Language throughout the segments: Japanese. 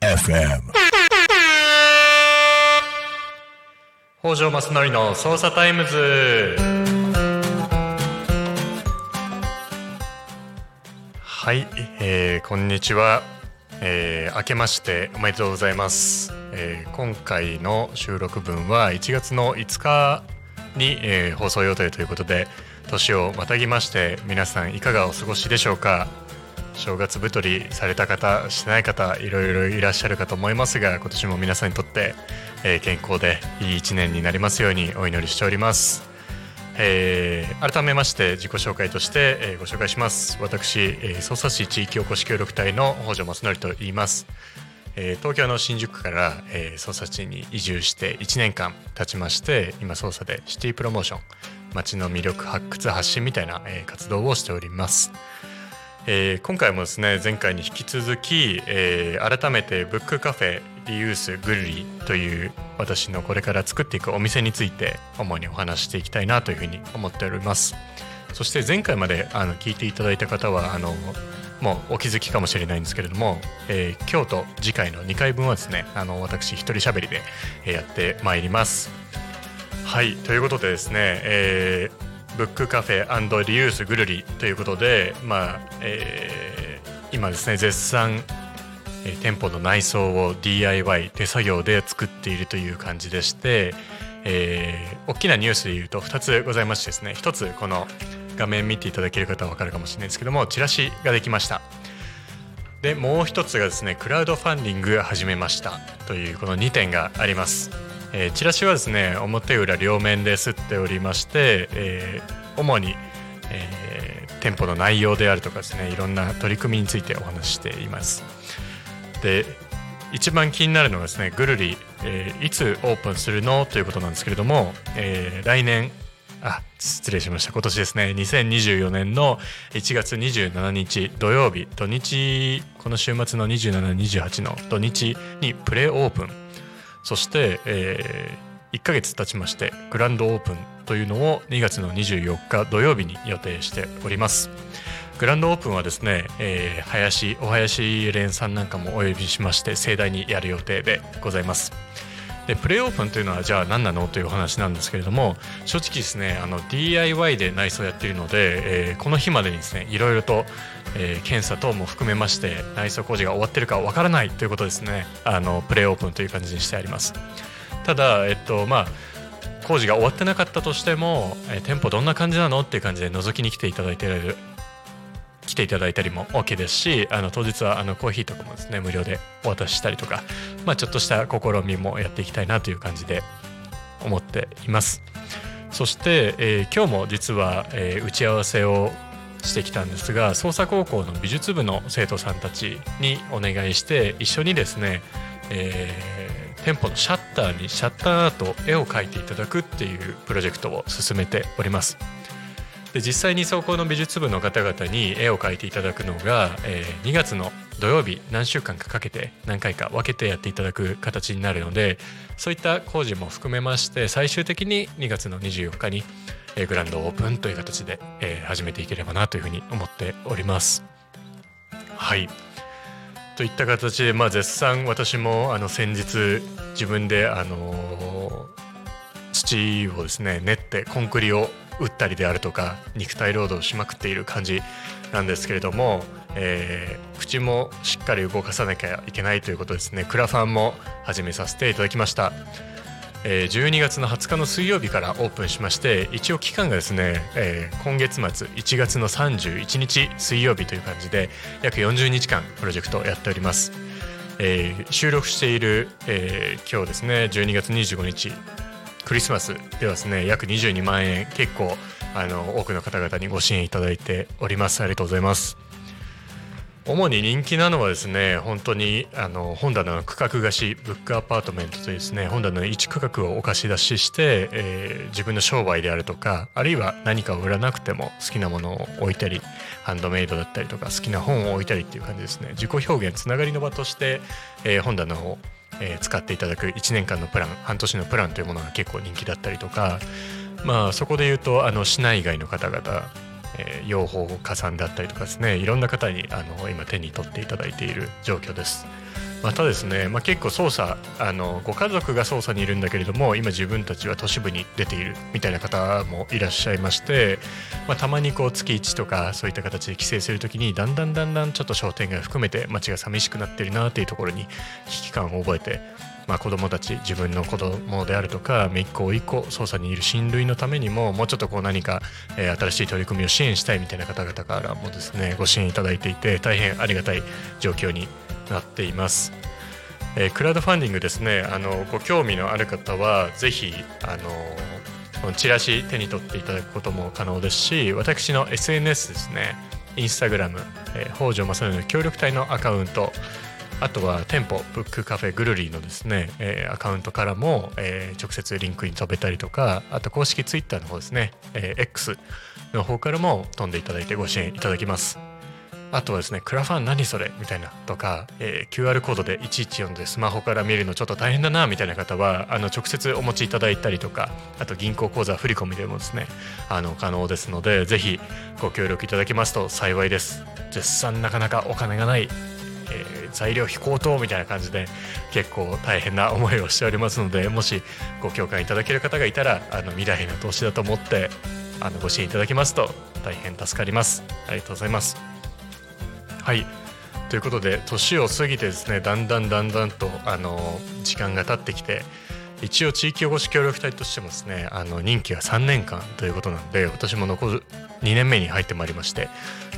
FM. 北條正則の匝瑳 Times はい、えーこんにちは、えー明けましておめでとうございます、えー今回の収録分は1月の5日に、えー放送予定ということで年をまたぎまして皆さんいかがお過ごしでしょうか？正月太りされた方してない方いろいろいらっしゃるかと思いますが今年も皆さんにとって、えー健康でいい一年になりますようにお祈りしております、えー改めまして自己紹介として、えーご紹介します。私、えー匝瑳市地域おこし協力隊の北条正則と言います。えー東京の新宿区から、えー、捜査地に移住して1年間経ちまして今捜査でシティプロモーション街の魅力発掘発信みたいな、えー活動をしております、えー今回もですね前回に引き続き、えー改めてブックカフェリユースグルリという私のこれから作っていくお店について主にお話ししていきたいなというふうに思っております。そして前回まであの聞いていただいた方はあのもうお気づきかもしれないんですけれども、えー今日と次回の2回分はですねあの私一人喋りでやってまいります。はいということでですね、えーブックカフェリユースグルリということでまあ、えー今ですね絶賛え店舗の内装を DIY 手作業で作っているという感じでして、えー大きなニュースで言うと2つございましてですね1つこの画面見ていただける方は分かるかもしれないですけどもチラシができました。でもう1つがですねクラウドファンディング始めました。というこの2点があります、えーチラシはですね表裏両面で刷っておりまして、えー主に、えー店舗の内容であるとかですねいろんな取り組みについてお話ししています。で一番気になるのがですねぐるり、えーいつオープンするの？ということなんですけれども、えー来年あ失礼しました。今年ですね。2024年の1月27日土曜日。土日この週末の2728の土日にプレオープン。そして、え1ヶ月経ちましてグランドオープンというのを2月の24日土曜日に予定しております。グランドオープンはですね、えー林お林蓮さんなんかもお呼びしまして盛大にやる予定でございます。でプレイオープンというのはじゃあ何なのという話なんですけれども正直ですねあの DIY で内装やっているので、えーこの日までにですねいろいろと、えー検査等も含めまして内装工事が終わってるかわからないということですね。あのプレイオープンという感じにしてあります。ただえっとまあ工事が終わってなかったとしても、えー店舗どんな感じなのっていう感じで覗きに来ていただいている来ていただいたりも OK ですしあの当日はあのコーヒーとかもですね無料でお渡ししたりとか、まあ、ちょっとした試みもやっていきたいなという感じで思っています。そして、えー今日も実は、えー打ち合わせをしてきたんですが捜査高校の美術部の生徒さんたちにお願いして一緒にですね、えー店舗のシャッターにシャッターアート絵を描いていただくっていうプロジェクトを進めております。で実際に走行の美術部の方々に絵を描いていただくのが、えー2月の土曜日何週間かかけて何回か分けてやっていただく形になるのでそういった工事も含めまして最終的に2月の24日に、えーグランドオープンという形で、えー始めていければなというふうに思っております。はいといった形で、まあ、絶賛私もあの先日自分で、あのー土をですね練ってコンクリを打ったりであるとか肉体労働をしまくっている感じなんですけれども、えー口もしっかり動かさなきゃいけないということですねクラファンも始めさせていただきました。えー12月の20日の水曜日からオープンしまして一応期間がですね、えー今月末1月の31日水曜日という感じで約40日間プロジェクトをやっております、えー収録している、えー今日ですね12月25日クリスマスではですね約22万円結構あの多くの方々にご支援いただいております。ありがとうございます主に人気なのはですね本当にあの本棚の区画貸しブックアパートメントというですね本棚の一区画をお貸し出しして、えー自分の商売であるとかあるいは何かを売らなくても好きなものを置いたりハンドメイドだったりとか好きな本を置いたりっていう感じですね。自己表現つながりの場として、えー本棚を、えー使っていただく1年間のプラン半年のプランというものが結構人気だったりとかまあそこで言うとあの市内外の方々えー、養蜂家さんだったりとかですねいろんな方にあの今手に取っていただいている状況です。またですね、まあ、結構操作あのご家族が操作にいるんだけれども今自分たちは都市部に出ているみたいな方もいらっしゃいまして、まあ、たまにこう月1とかそういった形で帰省する時にだんだんだんだんちょっと商店街含めて街が寂しくなってるなっていうところに危機感を覚えてまあ、子どもたち自分の子どもであるとか姪っ子甥っ子捜査にいる親類のためにももうちょっとこう何か、えー、新しい取り組みを支援したいみたいな方々からもですねご支援いただいていて大変ありがたい状況になっています。えー、クラウドファンディングですね。あのご興味のある方はぜひあのチラシ手に取っていただくことも可能ですし私の SNS ですね。インスタグラム、えー、北条正則の協力隊のアカウント。あとは店舗ブックカフェグルリーのですね、えー、アカウントからも、えー、直接リンクに飛べたりとかあと公式ツイッターの方ですね、えー、X の方からも飛んでいただいてご支援いただきます。あとはですねクラファン何それみたいなとか、えー、QR コードでいちいち読んでスマホから見るのちょっと大変だなみたいな方はあの直接お持ちいただいたりとかあと銀行口座振込でもですねあの可能ですのでぜひご協力いただけますと幸いです。絶賛なかなかお金がないえー、材料費高騰みたいな感じで結構大変な思いをしておりますのでもしご共感いただける方がいたらあの未来への投資だと思ってあのご支援いただけますと大変助かります。ありがとうございます。はいということで年を過ぎてですねだんだんだんだんとあの時間が経ってきて一応地域おこし協力隊としてもですねあの任期が3年間ということなんで私も残る2年目に入ってまいりまして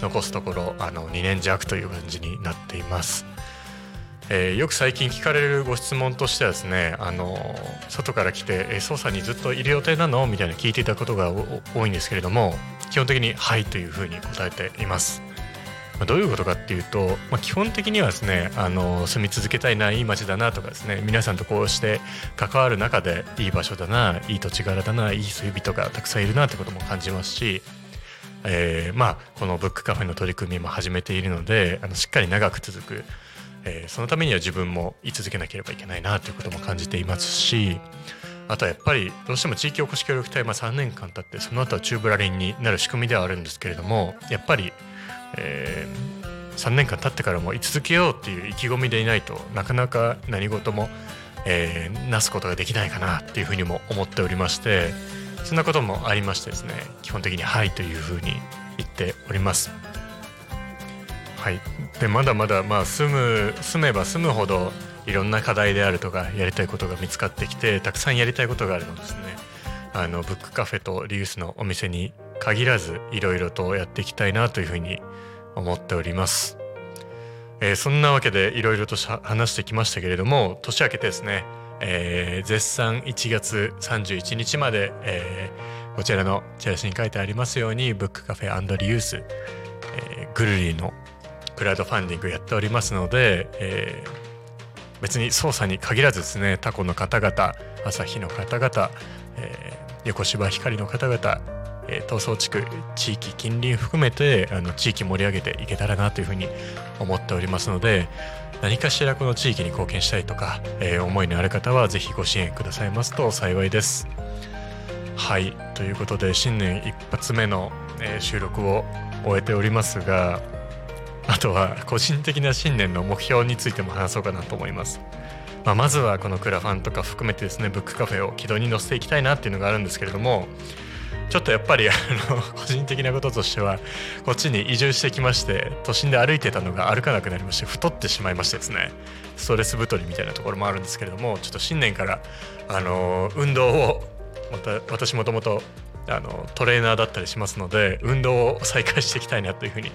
残すところあの2年弱という感じになっています。えー、よく最近聞かれるご質問としてはですねあの外から来て、え捜査にずっといる予定なの？みたいな聞いていたことが多いんですけれども基本的に「はい」というふうに答えています。どういうことかっていうと、まあ、基本的にはですねあの住み続けたいないい街だなとかですね皆さんとこうして関わる中でいい場所だないい土地柄だないい水人がたくさんいるなってことも感じますし、えー、まあこのブックカフェの取り組みも始めているのであのしっかり長く続く、えー、そのためには自分も居続けなければいけないなということも感じていますしあとはやっぱりどうしても地域おこし協力隊、まあ、3年間経ってその後は宙ぶらりんになる仕組みではあるんですけれどもやっぱりえー、3年間経ってからも居続けようっていう意気込みでいないとなかなか何事も、えー、なすことができないかなっていうふうにも思っておりましてそんなこともありましてですね基本的に「はい」というふうに言っております。はい、でまだまだまあ住む住めば住むほどいろんな課題であるとかやりたいことが見つかってきてたくさんやりたいことがあるのですねあのブックカフェとリユースのお店に限らずいろいろとやっていきたいなというふうに思っております。えー、そんなわけでいろいろと話してきましたけれども年明けてですね、えー、絶賛1月31日まで、えー、こちらのチラシに書いてありますようにブックカフェリユース、えー、グルリーのクラウドファンディングやっておりますので、えー、別に操作に限らずですねタコの方々朝日の方々、えー、横芝光の方々えー、闘争地区地域近隣含めてあの地域盛り上げていけたらなというふうに思っておりますので何かしらこの地域に貢献したいとか、えー、思いのある方は是非ご支援くださいますと幸いです。はいということで新年一発目の、えー、収録を終えておりますがあとは個人的な新年の目標についても話そうかなと思います。まあ、まずはこのクラファンとか含めてですねブックカフェを軌道に乗せていきたいなっていうのがあるんですけれどもちょっとやっぱりあの 個人的なこととしてはこっちに移住してきまして都心で歩いてたのが歩かなくなりまして太ってしまいましてですね。ストレス太りみたいなところもあるんですけれどもちょっと新年からあの運動をまた私もともとあのトレーナーだったりしますので運動を再開していきたいなというふうに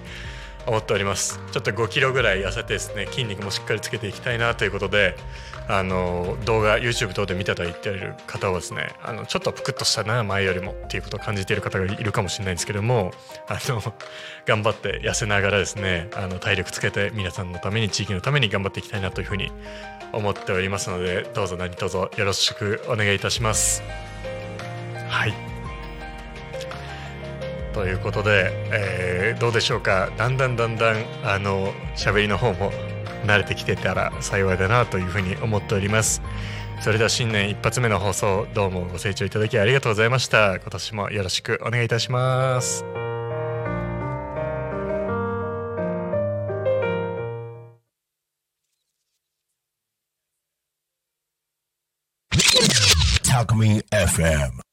思っておりますちょっと5キロぐらい痩せてですね筋肉もしっかりつけていきたいなということであの動画 YouTube 等で見ていただいている方はですねあのちょっとぷくっとしたな前よりもっていうことを感じている方がいるかもしれないんですけどもあの頑張って痩せながらですねあの体力つけて皆さんのために地域のために頑張っていきたいなというふうに思っておりますのでどうぞ何卒よろしくお願いいたします。はいということで、えー、どうでしょうか？だんだんだんだんあの喋りの方も慣れてきてたら幸いだなというふうに思っております。それでは新年一発目の放送どうもご清聴いただきありがとうございました。今年もよろしくお願いいたします。タクミン FM